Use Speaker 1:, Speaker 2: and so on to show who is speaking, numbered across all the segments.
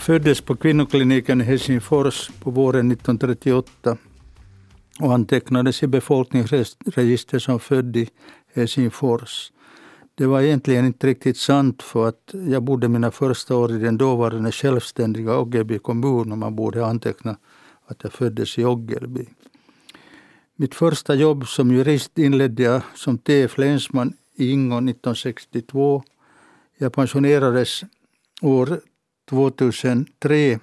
Speaker 1: Jag föddes på kvinnokliniken i Helsingfors på våren 1938 och antecknades i befolkningsregistret som född i Helsingfors. Det var egentligen inte riktigt sant för att jag bodde mina första år i den dåvarande självständiga Oggelby kommun och man borde anteckna att jag föddes i Oggelby. Mitt första jobb som jurist inledde jag som TF länsman i Ingo 1962. Jag pensionerades år 2003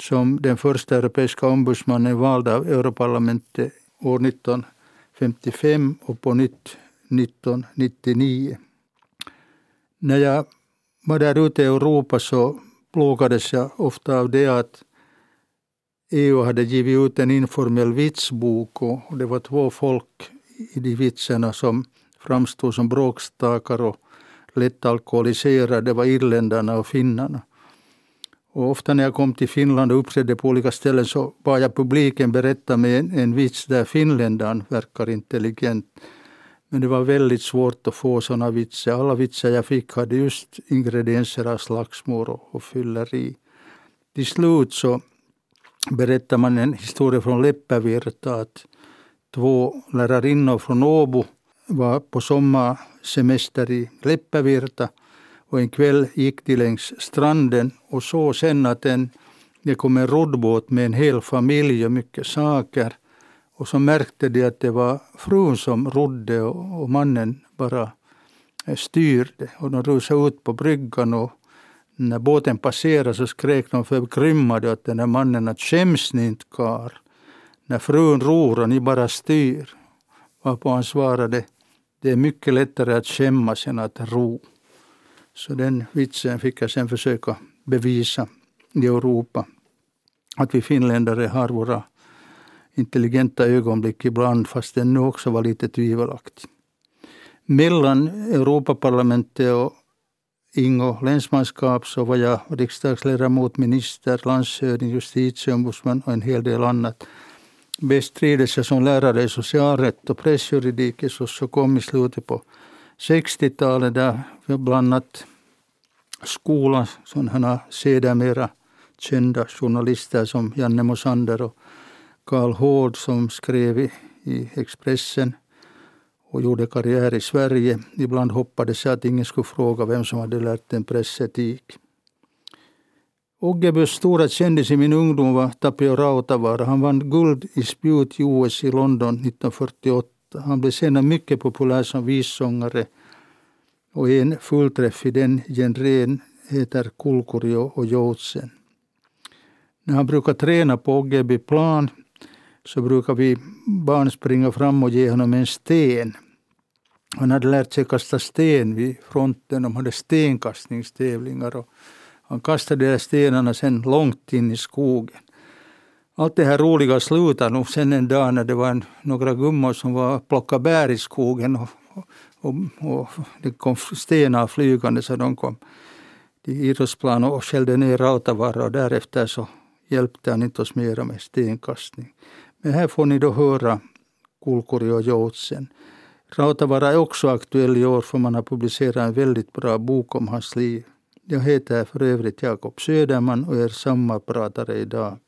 Speaker 1: som den första europeiska ombudsmannen vald av Europaparlamentet år 1955 och på nytt 1999. När jag var där ute i Europa så plågades jag ofta av det att EU hade givit ut en informell vitsbok och det var två folk i de vitserna som framstod som bråkstakar och lätt alkoholiserade. Det var irländarna och finnarna. Och ofta när jag kom till Finland och uppträdde på olika ställen så bad jag publiken berätta med en, en vits där finländaren verkar intelligent. Men det var väldigt svårt att få sådana vitsar. Alla vitsar jag fick hade just ingredienser av slagsmål och, och fylleri. Till slut så berättar man en historia från Leppävirta att två lärarinnor från Åbo var på sommarsemester i Leppävirta och en kväll gick de längs stranden och såg sen att en, det kom en roddbåt med en hel familj och mycket saker. Och så märkte de att det var frun som rodde och, och mannen bara eh, styrde. Och de rusade ut på bryggan och när båten passerade så skrek de förgrymmade åt den där mannen att skäms ni inte kar. När frun ror och ni bara styr. Varpå han svarade det är mycket lättare att skämmas än att ro. Så den vitsen fick jag sen försöka bevisa i Europa. Att vi finländare har våra intelligenta ögonblick ibland fast den nu också var lite tvivelaktig. Mellan Europaparlamentet och Ingo länsmanskap så var jag riksdagsledamot, minister, landshövding, justitieombudsman och en hel del annat. Bestrides jag som lärare i socialrätt och pressjuridik så kom i slutet på 60-talet där vi annat skolan, sådana sedermera kända journalister som Janne Mosander och Karl Hård som skrev i, i Expressen och gjorde karriär i Sverige. Ibland hoppades jag att ingen skulle fråga vem som hade lärt en pressetik. Oggebys stora kändis i min ungdom var Tapio Rautavaara. Han vann guld i spjut i OS i London 1948. Han blev senare mycket populär som vissångare och en fullträff i den genren heter Kulkurjo och Joutsen. När han brukar träna på Oggeby plan så brukar vi barn springa fram och ge honom en sten. Han hade lärt sig kasta sten vid fronten. De hade stenkastningstävlingar. Och han kastade de stenarna sen långt in i skogen. Allt det här roliga slutade nog sen en dag när det var en, några gummor som var plocka bär i skogen. Och, och, och, det kom stenar flygande så de kom till idrottsplan och skällde ner Rautavaara och därefter så hjälpte han inte oss mera med stenkastning. Men här får ni då höra Kulkuri och Joutsen. Rautavaara är också aktuell i år för man har publicerat en väldigt bra bok om hans liv. Jag heter för övrigt Jakob Söderman och är sommarpratare idag.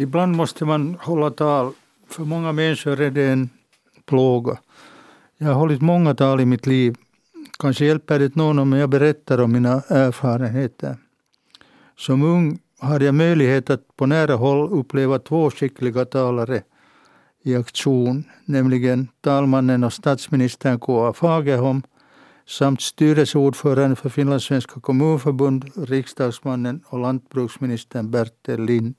Speaker 1: Ibland måste man hålla tal. För många människor är det en plåga. Jag har hållit många tal i mitt liv. Kanske hjälper det någon om jag berättar om mina erfarenheter. Som ung hade jag möjlighet att på nära håll uppleva två skickliga talare i aktion, nämligen talmannen och statsministern K.A. Fagerholm samt styrelseordföranden för Finlandssvenska kommunförbund, riksdagsmannen och lantbruksministern Bertil Lind.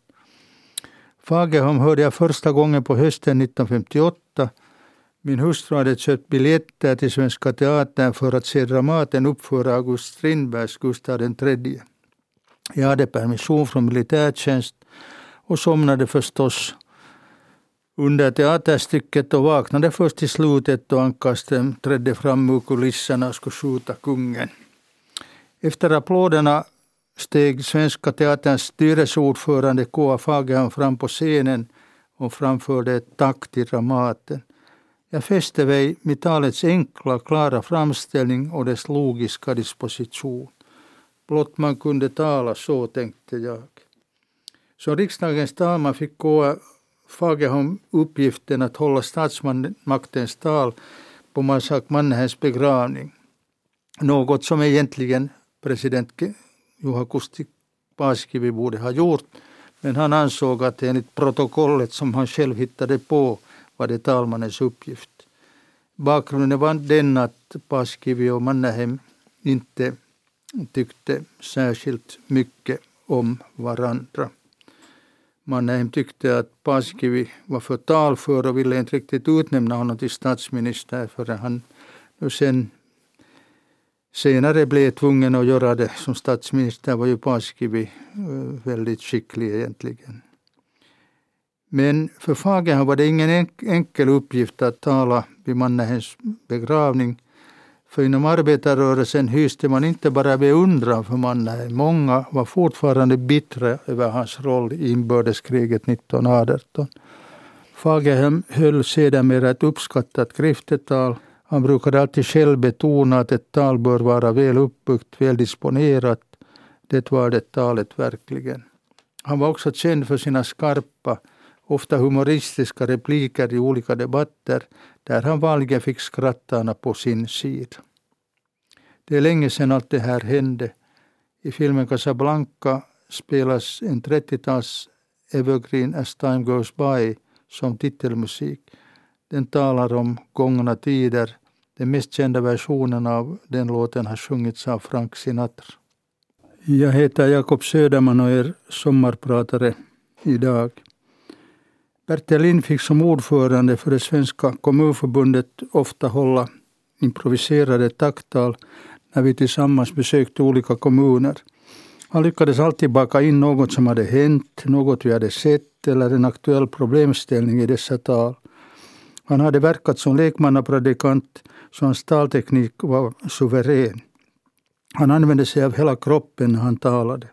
Speaker 1: Fagerholm hörde jag första gången på hösten 1958. Min hustru hade köpt biljetter till Svenska Teatern för att se Dramaten uppföra August Strindbergs Gustav III. Jag hade permission från militärtjänst och somnade förstås under teaterstycket och vaknade först i slutet då Ankarström trädde fram ur kulisserna och skulle skjuta kungen. Efter applåderna steg Svenska Teaterns styrelseordförande K.A. Fagerholm fram på scenen och framförde ett tack till Dramaten. Jag fäste mig vid talets enkla, klara framställning och dess logiska disposition. Blott man kunde tala så, tänkte jag. Som riksdagens talman fick K.A. Fagerholm uppgiften att hålla statsmaktens tal på Masak Mannerheims begravning. Något som egentligen president Juha Kusti Paasikivi borde ha gjort. Men han ansåg att enligt protokollet som han själv hittade på var det talmannens uppgift. Bakgrunden var den att Paasikivi och Mannerheim inte tyckte särskilt mycket om varandra. Mannerheim tyckte att Paasikivi var för talför och ville inte riktigt utnämna honom till statsminister förrän han nu sen senare blev tvungen att göra det som statsminister var ju Paasikivi eh, väldigt skicklig egentligen. Men för Fagerholm var det ingen enkel uppgift att tala vid Mannerheims begravning. För inom arbetarrörelsen hyste man inte bara beundran för Mannerheim. Många var fortfarande bittra över hans roll i inbördeskriget 1918. Fagerholm höll sedermera ett uppskattat griftetal han brukade alltid själv betona att ett tal bör vara väl uppbyggt, väl disponerat. Det var det talet verkligen. Han var också känd för sina skarpa, ofta humoristiska repliker i olika debatter där han vanligen fick skrattarna på sin sida. Det är länge sedan allt det här hände. I filmen Casablanca spelas en 30-tals evergreen As time goes by som titelmusik. Den talar om gångna tider den mest kända versionen av den låten har sjungits av Frank Sinatra. Jag heter Jakob Söderman och är sommarpratare idag. Bertil Lind fick som ordförande för det svenska kommunförbundet ofta hålla improviserade tacktal när vi tillsammans besökte olika kommuner. Han lyckades alltid baka in något som hade hänt, något vi hade sett eller en aktuell problemställning i dessa tal. Han hade verkat som lekmannapredikant så hans talteknik var suverän. Han använde sig av hela kroppen när han talade.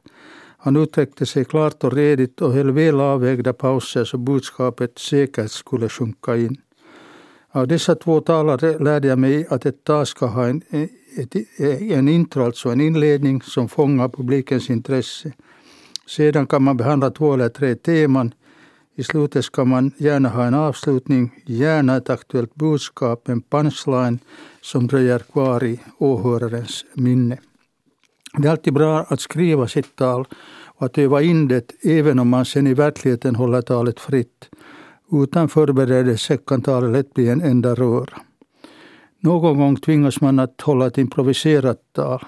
Speaker 1: Han uttryckte sig klart och redigt och höll väl avvägda pauser så budskapet säkert skulle sjunka in. Av dessa två talare lärde jag mig att ett tal ska ha en, ett, en intro, alltså en inledning som fångar publikens intresse. Sedan kan man behandla två eller tre teman i slutet ska man gärna ha en avslutning, gärna ett aktuellt budskap, en punchline som dröjer kvar i åhörarens minne. Det är alltid bra att skriva sitt tal och att öva in det även om man sen i verkligheten håller talet fritt. Utan förberedelse kan talet lätt bli en enda röra. Någon gång tvingas man att hålla ett improviserat tal.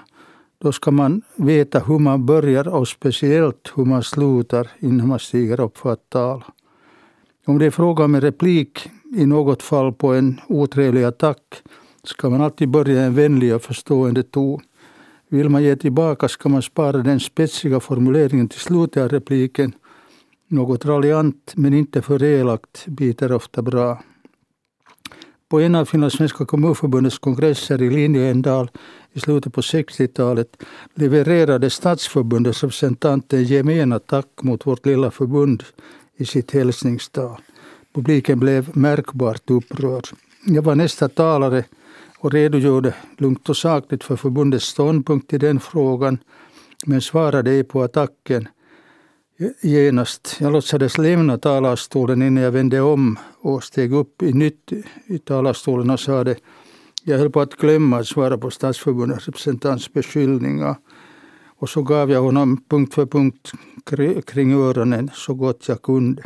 Speaker 1: Då ska man veta hur man börjar och speciellt hur man slutar innan man stiger upp för att tala. Om det är fråga om en replik, i något fall på en otrevlig attack, ska man alltid börja en vänlig och förstående ton. Vill man ge tillbaka ska man spara den spetsiga formuleringen till slutet av repliken. Något raljant men inte för elakt biter ofta bra. På en av Finlandssvenska kommunförbundets kongresser i Linjeendal i slutet på 60-talet levererade Stadsförbundets representant en gemen attack mot vårt lilla förbund i sitt hälsningstal. Publiken blev märkbart upprörd. Jag var nästa talare och redogjorde lugnt och sakligt för förbundets ståndpunkt i den frågan men svarade ej på attacken genast. Jag låtsades lämna talarstolen innan jag vände om och steg upp i nytt i talarstolen och sade jag höll på att glömma att svara på Stadsförbundets representants beskyllningar. Och så gav jag honom punkt för punkt kring öronen så gott jag kunde.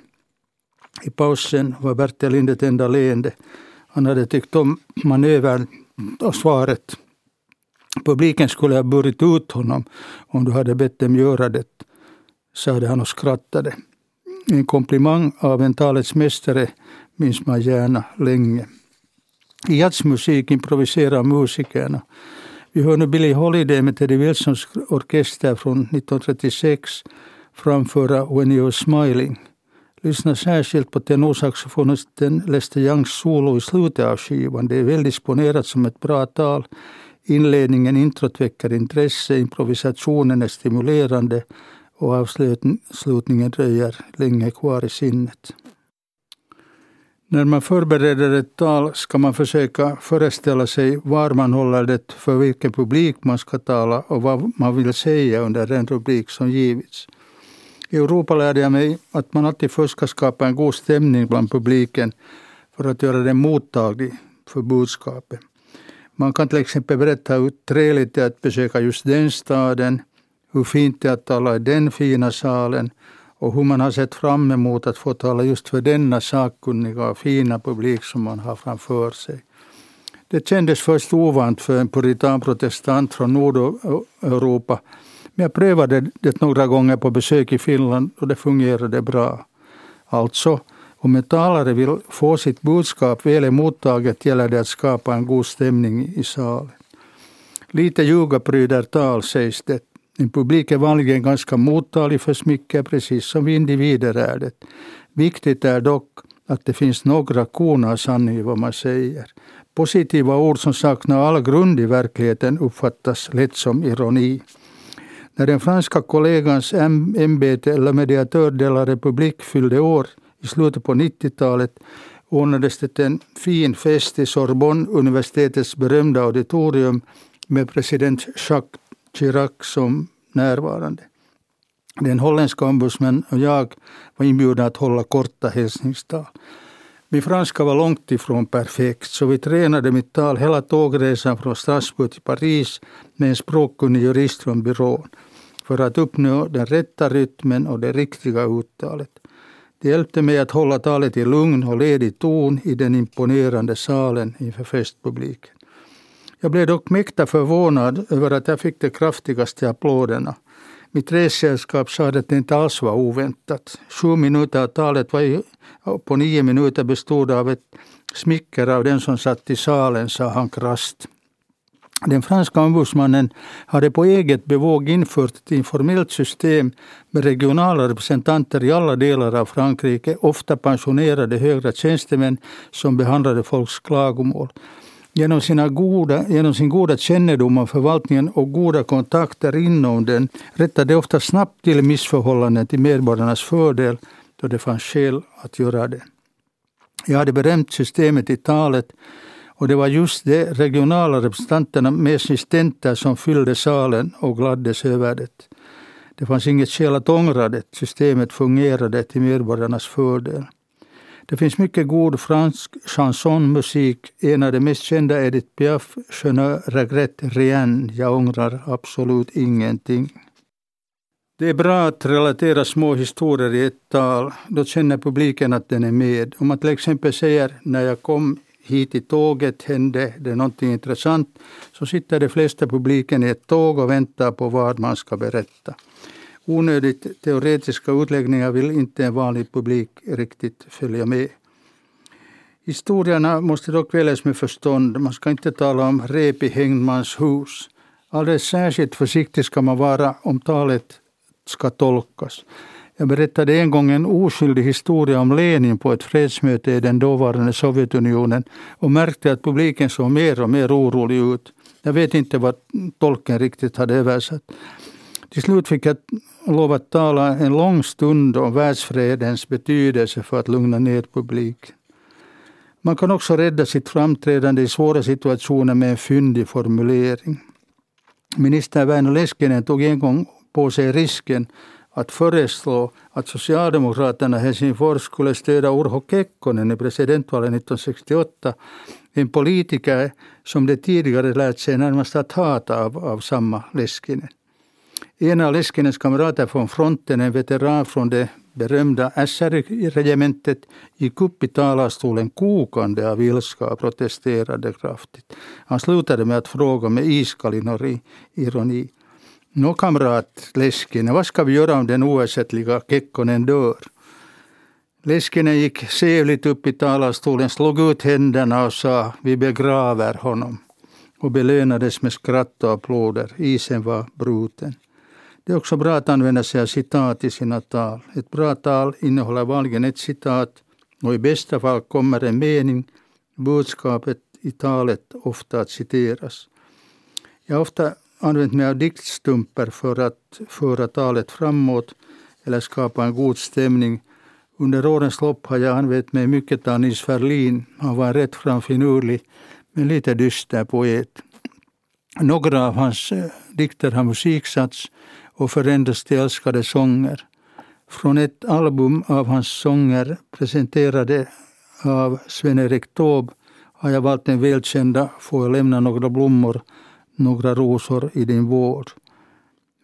Speaker 1: I pausen var Bertil Linde ett enda leende. Han hade tyckt om manövern och svaret. Publiken skulle ha burit ut honom om du hade bett dem göra det, sade han och skrattade. En komplimang av en talets mästare minns man gärna länge. I jazzmusik improviserar musikerna. Vi hör nu Billie Holiday med Teddy Wilsons orkester från 1936 framföra When You're Smiling. Lyssna särskilt på tenorsaxofonisten Lester Youngs solo i slutet av skivan. Det är väl disponerat som ett bra tal. Inledningen, introt väcker intresse, improvisationen är stimulerande och avslutningen dröjer länge kvar i sinnet. När man förbereder ett tal ska man försöka föreställa sig var man håller det, för vilken publik man ska tala och vad man vill säga under den rubrik som givits. I Europa lärde jag mig att man alltid först ska skapa en god stämning bland publiken för att göra den mottaglig för budskapet. Man kan till exempel berätta hur trevligt det är att besöka just den staden, hur fint det är att tala i den fina salen och hur man har sett fram emot att få tala just för denna sakkunniga och fina publik som man har framför sig. Det kändes först ovant för en puritanprotestant från Nordeuropa men jag prövade det några gånger på besök i Finland och det fungerade bra. Alltså, om en talare vill få sitt budskap väl emottaget gäller det att skapa en god stämning i salen. Lite ljuga pryder tal, sägs det. En publik är vanligen ganska mottaglig för smicker, precis som vi individer är det. Viktigt är dock att det finns några korn av sanning i vad man säger. Positiva ord som saknar all grund i verkligheten uppfattas lätt som ironi. När den franska kollegans ämbete eller mediatör de la Republique fyllde år i slutet på 90-talet ordnades det en fin fest i Sorbonne, universitetets berömda auditorium med president Jacques Chirac som närvarande. Den holländska ombudsmannen och jag var inbjudna att hålla korta hälsningstal. Min franska var långt ifrån perfekt så vi tränade mitt tal hela tågresan från Strasbourg till Paris med en språkkunnig jurist från byrån för att uppnå den rätta rytmen och det riktiga uttalet. Det hjälpte mig att hålla talet i lugn och ledig ton i den imponerande salen inför festpubliken. Jag blev dock mäkta förvånad över att jag fick de kraftigaste applåderna. Mitt ressällskap sa att det inte alls var oväntat. Sju minuter av talet var på nio minuter bestod av ett smicker av den som satt i salen, sa han krasst. Den franska ombudsmannen hade på eget bevåg infört ett informellt system med regionala representanter i alla delar av Frankrike, ofta pensionerade högre tjänstemän som behandlade folks klagomål. Genom, sina goda, genom sin goda kännedom om förvaltningen och goda kontakter inom den rättade de ofta snabbt till missförhållanden till medborgarnas fördel då det fanns skäl att göra det. Jag hade berömt systemet i talet och det var just de regionala representanterna med assistenter som fyllde salen och gladdes över det. Det fanns inget skäl att ångra det. Systemet fungerade till medborgarnas fördel. Det finns mycket god fransk chansonmusik. En av de mest kända är Edith Piaf, Je ne regrette rien. Jag ångrar absolut ingenting. Det är bra att relatera små historier i ett tal. Då känner publiken att den är med. Om man till exempel säger när jag kom hit i tåget hände det någonting intressant så sitter de flesta publiken i ett tåg och väntar på vad man ska berätta. Onödigt teoretiska utläggningar vill inte en vanlig publik riktigt följa med. Historierna måste dock väljas med förstånd. Man ska inte tala om rep i hängmans hus. Alldeles särskilt försiktig ska man vara om talet ska tolkas. Jag berättade en gång en oskyldig historia om Lenin på ett fredsmöte i den dåvarande Sovjetunionen och märkte att publiken såg mer och mer orolig ut. Jag vet inte vad tolken riktigt hade översatt. Till slut fick jag lov att tala en lång stund om världsfredens betydelse för att lugna ner publiken. Man kan också rädda sitt framträdande i svåra situationer med en fyndig formulering. Minister Väinö Leskinen tog en gång på sig risken att föreslå att Socialdemokraterna i Helsingfors skulle stödja Urho Kekkonen i presidentvalet 1968. En politiker som de tidigare lärt sig närmast att hata av, av samma Leskinen. En av Leskinens kamrater från fronten, en veteran från det berömda SR-regementet, gick upp i talarstolen kokande av ilska och protesterade kraftigt. Han slutade med att fråga med iskall ironi. Nå kamrat Leskinen, vad ska vi göra om den oersättliga Kekkonen dör? Leskinen gick sävligt upp i talarstolen, slog ut händerna och sa vi begraver honom och belönades med skratt och applåder. Isen var bruten. Det är också bra att använda sig av citat i sina tal. Ett bra tal innehåller vanligen ett citat och i bästa fall kommer en mening, budskapet i talet ofta att citeras. Jag har ofta använt mig av diktstumper för att föra talet framåt eller skapa en god stämning Under årens lopp har jag använt mig mycket av Nils Ferlin. Han var en rätt framfinurlig men lite dyster poet. Några av hans eh, dikter har musiksatts och förändrats till älskade sånger. Från ett album av hans sånger presenterade av Sven-Erik Taube har jag valt den välkända Får jag lämna några blommor, några rosor i din vård.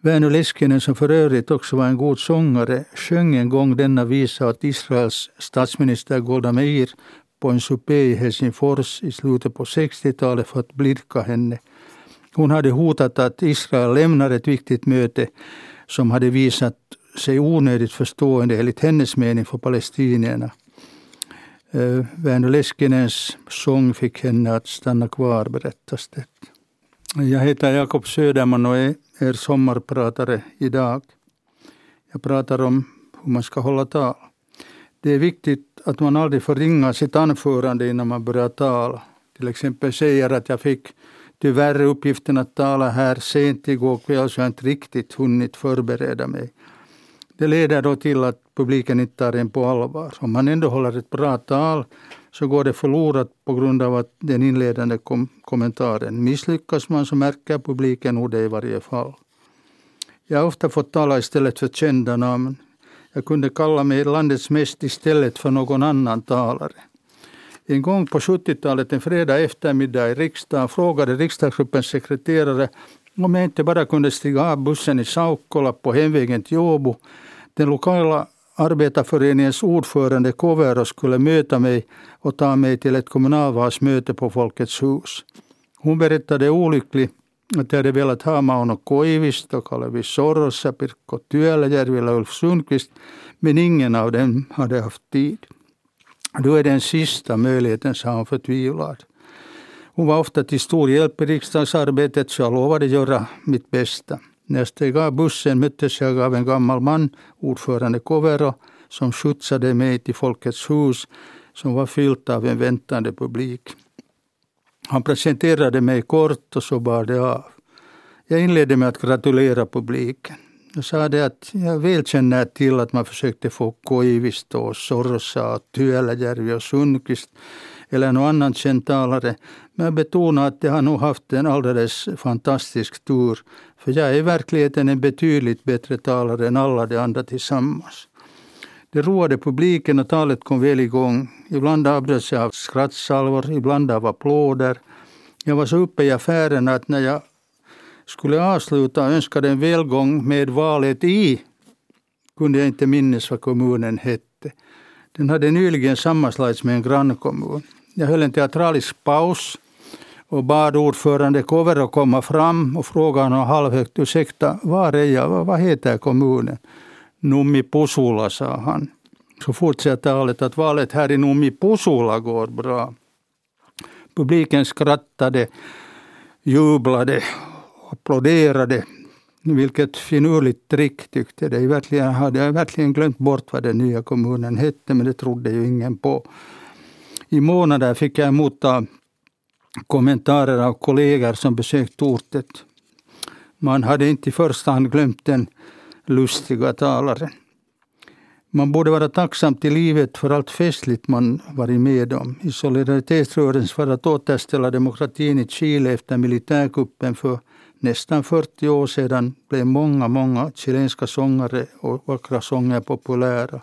Speaker 1: Väinö Leskinen, som för övrigt också var en god sångare, sjöng en gång denna visa åt Israels statsminister Golda Meir på en supé i Helsingfors i slutet på 60-talet för att blidka henne. Hon hade hotat att Israel lämnar ett viktigt möte som hade visat sig onödigt förstående enligt hennes mening för palestinierna. Eh, Väinö Leskinens sång fick henne att stanna kvar, berättas det. Jag heter Jakob Söderman och är er sommarpratare idag. Jag pratar om hur man ska hålla tal. Det är viktigt att man aldrig förringar sitt anförande innan man börjar tala. Till exempel säger att jag fick tyvärr uppgiften att tala här sent igår kväll så jag inte riktigt hunnit förbereda mig. Det leder då till att publiken inte tar en på allvar. Om man ändå håller ett bra tal så går det förlorat på grund av att den inledande kom kommentaren. Misslyckas man så märker publiken nog det i varje fall. Jag har ofta fått tala istället för kända namn. Jag kunde kalla mig landets mest istället för någon annan talare. En gång på 70-talet, en fredag eftermiddag i riksdagen, frågade riksdagsgruppens sekreterare om jag inte bara kunde stiga av bussen i Saukkola på hemvägen till Åbo. Den lokala arbetarföreningens ordförande Kovero skulle möta mig och ta mig till ett kommunalvalsmöte på Folkets hus. Hon berättade olycklig att jag hade velat ha Mauno Koivisto, Kalevi Sorossa, Pirkko Työläjärvillä, Ulf Sundqvist, men ingen av dem hade haft tid. Då är den sista möjligheten, sa hon förtvivlad. Hon var ofta till stor hjälp i riksdagsarbetet så jag lovade göra mitt bästa. När jag steg av bussen möttes jag av en gammal man, ordförande Kovero, som skjutsade mig till Folkets hus som var fyllt av en väntande publik. Han presenterade mig kort och så bar det av. Jag inledde med att gratulera publiken. Jag sa det att jag väl känner till att man försökte få Koivisto och Sorsa, Työläjärvi och Sundqvist eller någon annan känd talare. Men jag betonar att jag har nog haft en alldeles fantastisk tur. För jag är i verkligheten en betydligt bättre talare än alla de andra tillsammans. Det roade publiken och talet kom väl igång. Ibland avbröts jag av skrattsalvor, ibland av applåder. Jag var så uppe i affären att när jag skulle avsluta och önskade en välgång med valet i kunde jag inte minnas vad kommunen hette. Den hade nyligen sammanslagits med en grannkommun. Jag höll en teatralisk paus och bad ordförande Kovero komma fram och fråga honom halvhögt, ursäkta, var är jag, vad heter kommunen? Nummi Pusula, sa han. Så fortsätter talet att valet här i Nummi Pusula går bra. Publiken skrattade, jublade, applåderade. Vilket finurligt trick tyckte de. Verkligen hade jag verkligen glömt bort vad den nya kommunen hette, men det trodde ju ingen på. I månader fick jag motta kommentarer av kollegor som besökt ortet. Man hade inte i första hand glömt den lustiga talare. Man borde vara tacksam till livet för allt festligt man varit med om. I solidaritetsrörelsen för att återställa demokratin i Chile efter militärkuppen för nästan 40 år sedan blev många, många chilenska sångare och vackra sånger populära.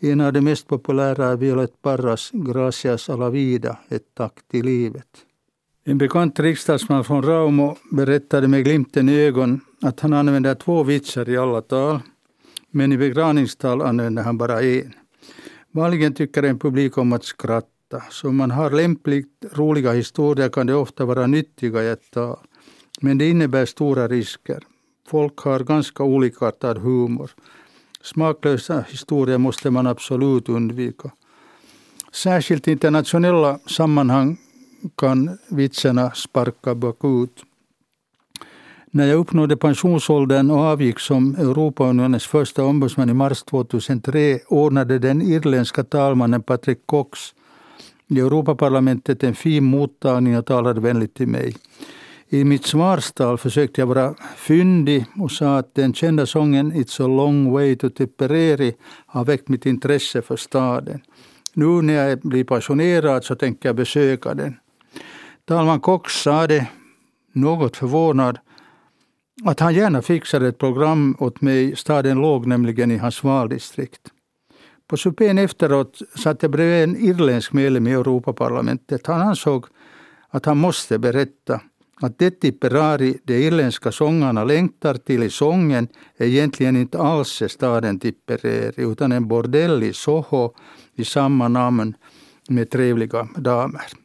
Speaker 1: En av de mest populära är Violet Parras Gracias a la vida, ett tack till livet. En bekant riksdagsman från Raumo berättade med glimten i ögon att han använder två vitsar i alla tal, men i begravningstal använder han bara en. Vanligen tycker en publik om att skratta, så om man har lämpligt roliga historier kan det ofta vara nyttiga i ett tal. Men det innebär stora risker. Folk har ganska olikartad humor. Smaklösa historier måste man absolut undvika. Särskilt i internationella sammanhang kan vitsarna sparka bakut. När jag uppnådde pensionsåldern och avgick som Europaunionens första ombudsman i mars 2003 ordnade den irländska talmannen Patrick Cox i Europaparlamentet en fin mottagning och talade vänligt till mig. I mitt svarstal försökte jag vara fyndig och sa att den kända sången It's a long way to Tipperary har väckt mitt intresse för staden. Nu när jag blir passionerad så tänker jag besöka den. Talman Cox sade, något förvånad, att han gärna fixade ett program åt mig. Staden låg nämligen i hans valdistrikt. På supén efteråt satt jag bredvid en irländsk medlem i Europaparlamentet. Han ansåg att han måste berätta att det Tipperari de irländska sångarna längtar till i sången är egentligen inte alls staden Tipperary utan en bordell i Soho i samma namn med trevliga damer.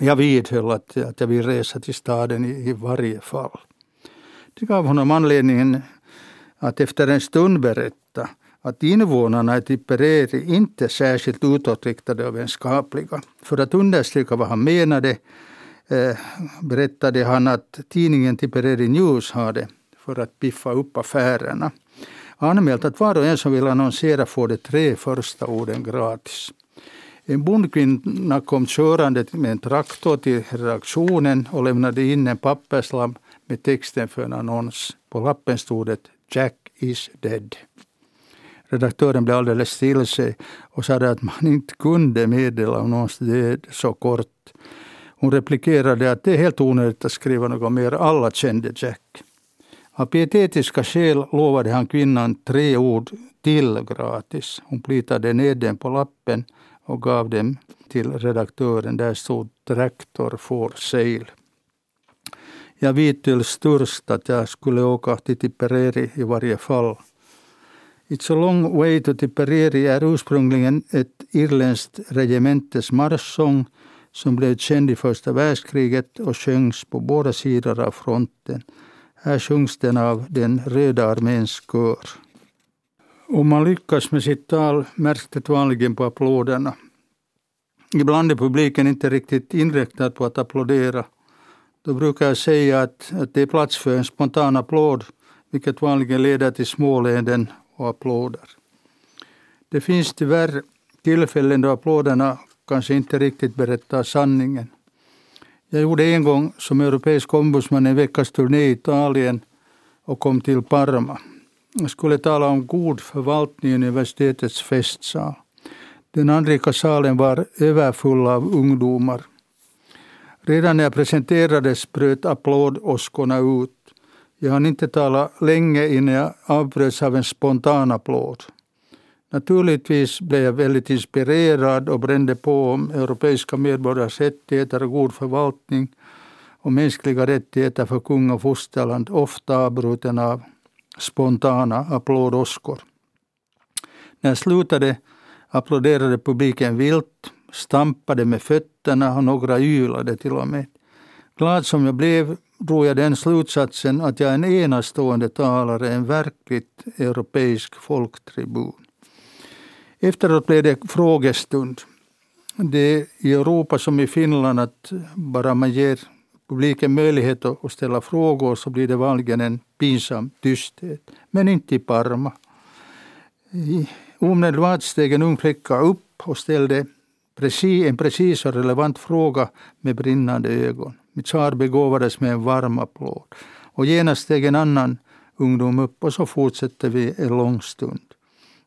Speaker 1: Jag vidhöll att, att jag vill resa till staden i, i varje fall. Det gav honom anledningen att efter en stund berätta att invånarna i Tipperary inte är särskilt utåtriktade och vänskapliga. För att understryka vad han menade eh, berättade han att tidningen Tipperary News hade, för att piffa upp affärerna, anmält att var och en som vill annonsera får de tre första orden gratis. En bondkvinna kom körande med en traktor till redaktionen och lämnade in en papperslapp med texten för en annons. På lappen stod det Jack is dead. Redaktören blev alldeles till sig och sa att man inte kunde meddela om någons död så kort. Hon replikerade att det är helt onödigt att skriva något mer, alla kände Jack. Av pietetiska skäl lovade han kvinnan tre ord till gratis. Hon plitade ner dem på lappen och gav dem till redaktören. Där stod Traktor for sale. Jag vidtöll störst att jag skulle åka till Tipperary i varje fall. It's a long way to Tipperary är ursprungligen ett irländskt regementes marschsång som blev känd i första världskriget och sjöngs på båda sidor av fronten. Här sjungs den av den röda arméns kör. Om man lyckas med sitt tal märks det vanligen på applåderna. Ibland är publiken inte riktigt inriktad på att applådera. Då brukar jag säga att, att det är plats för en spontan applåd, vilket vanligen leder till småleenden och applåder. Det finns tyvärr tillfällen då applåderna kanske inte riktigt berättar sanningen. Jag gjorde en gång som europeisk ombudsman en veckas turné i Italien och kom till Parma. Jag skulle tala om god förvaltning i universitetets festsal. Den anrika salen var överfull av ungdomar. Redan när jag presenterades bröt applådåskorna ut. Jag hann inte tala länge innan jag avbröts av en spontan applåd. Naturligtvis blev jag väldigt inspirerad och brände på om europeiska medborgares rättigheter och god förvaltning och mänskliga rättigheter för kung och fosterland, ofta avbruten av spontana applådåskor. När jag slutade applåderade publiken vilt, stampade med fötterna och några ylade till och med. Glad som jag blev drog jag den slutsatsen att jag är en enastående talare, en verkligt europeisk folktribun. Efteråt blev det frågestund. Det är i Europa som i Finland att bara man ger publiken möjlighet att ställa frågor så blir det vanligen en pinsam tysthet. Men inte i Parma. Omedelbart steg en ung flicka upp och ställde precis, en precis och relevant fråga med brinnande ögon. Mitt svar begåvades med en varm applåd. Och genast steg en annan ungdom upp och så fortsatte vi en lång stund.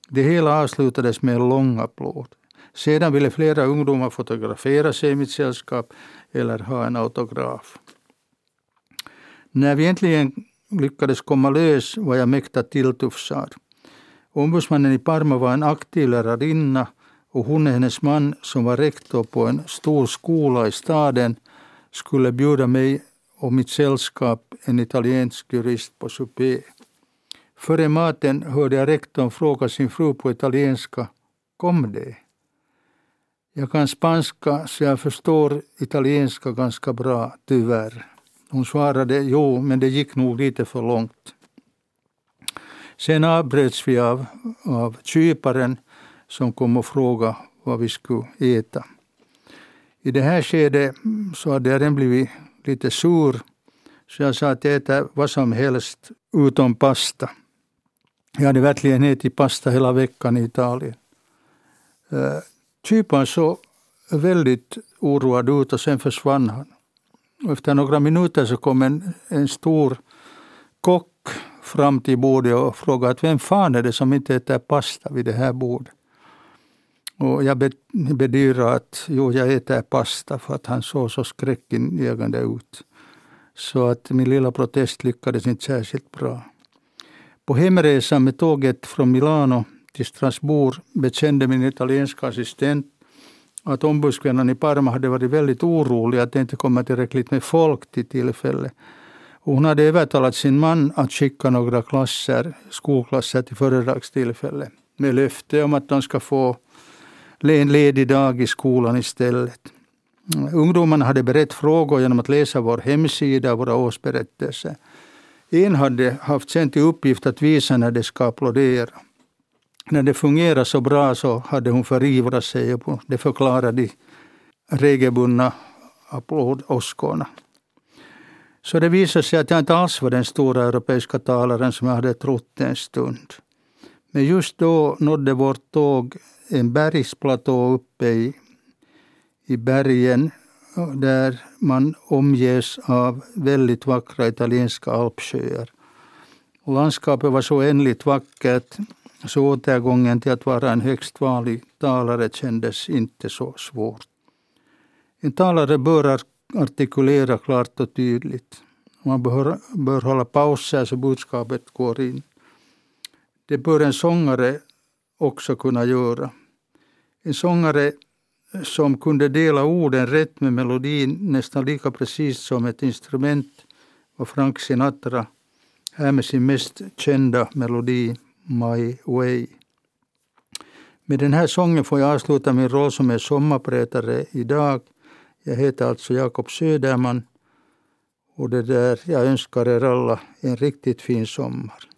Speaker 1: Det hela avslutades med en lång applåd. Sedan ville flera ungdomar fotografera sig i mitt sällskap eller ha en autograf. När vi äntligen lyckades komma lös var jag mäkta tilltufsad. Ombudsmannen i Parma var en aktiv lärarinna och hon och hennes man som var rektor på en stor skola i staden skulle bjuda mig och mitt sällskap, en italiensk jurist, på supé. Före maten hörde jag rektorn fråga sin fru på italienska Kom det? Jag kan spanska så jag förstår italienska ganska bra, tyvärr. Hon svarade jo, men det gick nog lite för långt. Sen avbröts vi av, av kyparen som kom och frågade vad vi skulle äta. I det här skedet mm, så hade jag redan blivit lite sur så jag sa att jag äter vad som helst utom pasta. Jag hade verkligen ätit pasta hela veckan i Italien. Eh, Kyparen såg väldigt oroad ut och sen försvann han. Och efter några minuter så kom en, en stor kock fram till bordet och frågade att vem fan är det som inte äter pasta vid det här bordet. Och jag bedyrade att jo, jag äter pasta för att han såg så skräckinjagande ut. Så att min lilla protest lyckades inte särskilt bra. På hemresan med tåget från Milano till Strasbourg bekände min italienska assistent att ombudskvinnan i Parma hade varit väldigt orolig att det inte kommer tillräckligt med folk till tillfället. Och hon hade övertalat sin man att skicka några klasser, skolklasser till föredragstillfälle med löfte om att de ska få en ledig dag i skolan istället. Ungdomarna hade berett frågor genom att läsa vår hemsida och våra årsberättelser. En hade haft sen till uppgift att visa när de ska applådera. När det fungerade så bra så hade hon förivrat sig och det förklarade de regelbundna applådåskorna. Så det visade sig att jag inte alls var den stora europeiska talaren som jag hade trott en stund. Men just då nådde vårt tåg en bergsplatå uppe i, i bergen där man omges av väldigt vackra italienska alpsjöar. landskapet var så oändligt vackert så återgången till att vara en högst vanlig talare kändes inte så svårt. En talare bör artikulera klart och tydligt. Man bör, bör hålla pauser så budskapet går in. Det bör en sångare också kunna göra. En sångare som kunde dela orden rätt med melodin nästan lika precis som ett instrument var Frank Sinatra här med sin mest kända melodi My Way. Med den här sången får jag avsluta min roll som är sommarprätare idag. Jag heter alltså Jakob Söderman och det där, jag önskar er alla en riktigt fin sommar.